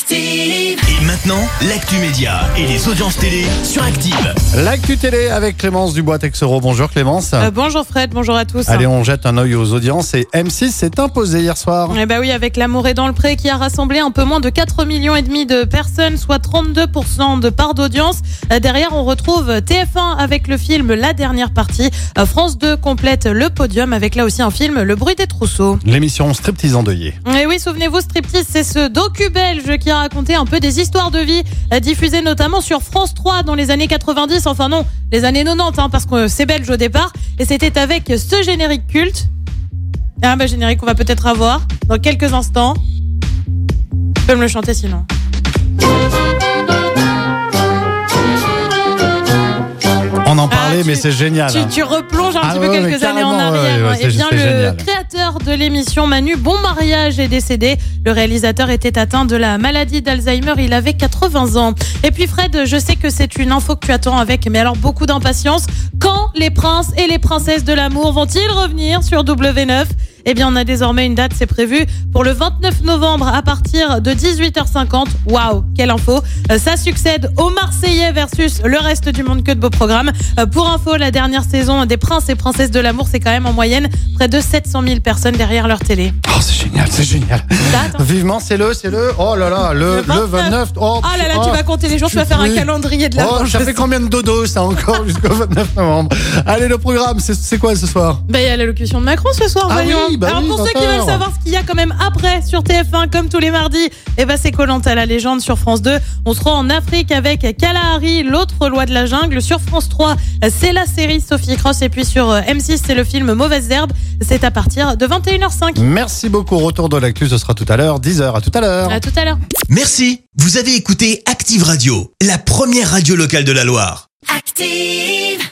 Active. Et maintenant, l'actu média et les audiences télé sur Active. L'actu télé avec Clémence Dubois-Texero. Bonjour Clémence. Euh, bonjour Fred, bonjour à tous. Allez, on jette un œil aux audiences et M6 s'est imposé hier soir. Eh bah oui, avec L'amour est dans le pré qui a rassemblé un peu moins de 4 millions et demi de personnes, soit 32% de part d'audience. Euh, Derrière, on retrouve TF1 avec le film La dernière partie. Euh, France 2 complète le podium avec là aussi un film Le bruit des trousseaux. L'émission Striptease endeuillée. Et oui, souvenez-vous, Striptease, c'est ce docu belge qui a raconté un peu des histoires de vie euh, diffusées notamment sur France 3 dans les années 90, enfin non, les années 90, hein, parce que c'est belge au départ. Et c'était avec ce générique culte. Ah bah générique qu'on va peut-être avoir dans quelques instants. Tu peux me le chanter sinon. On en parlait, Ah, tu- mais c'est génial. Tu, hein. tu replonges un Ah petit ouais, peu ouais, quelques années en ouais, arrière. ouais, Eh c'est- bien, le génial. créateur de l'émission Manu Bon Mariage est décédé. Le réalisateur était atteint de la maladie d'Alzheimer. Il avait 80 ans. Et puis Fred, je sais que c'est une info que tu attends avec, mais alors beaucoup d'impatience. Quand les princes et les princesses de l'amour vont-ils revenir sur W9 eh bien, on a désormais une date, c'est prévu pour le 29 novembre à partir de 18h50. Waouh, quelle info Euh, Ça succède aux Marseillais versus le reste du monde que de beaux programmes. Euh, Pour info, la dernière saison des Princes et Princesses de l'amour, c'est quand même en moyenne près de 700 000 personnes derrière leur télé. Oh, c'est génial, c'est génial. Attends. Vivement, c'est le, c'est le. Oh là là, le, Le le 29. 29. Oh, Ah là là, oh. tu vas compter les jours, tu vas faire un calendrier de la Oh, ça fait combien de dodo ça encore jusqu'au 29 novembre? Allez, le programme, c'est c'est quoi ce soir? Bah, il y a l'allocution de Macron ce soir, Ah voyons. oui, bah Alors oui, pour ceux qui 20 veulent savoir ce qu'il y a quand même après sur TF1 comme tous les mardis, eh ben c'est Colanta la légende sur France 2. On sera en Afrique avec Kalahari, l'autre loi de la jungle. Sur France 3, c'est la série Sophie Cross et puis sur euh, M6, c'est le film Mauvaise herbe. C'est à partir de 21h05. Merci beaucoup. Retour de l'actu, ce sera tout à l'heure, 10h. À tout à l'heure. À tout à l'heure. Merci, vous avez écouté Active Radio, la première radio locale de la Loire. Active.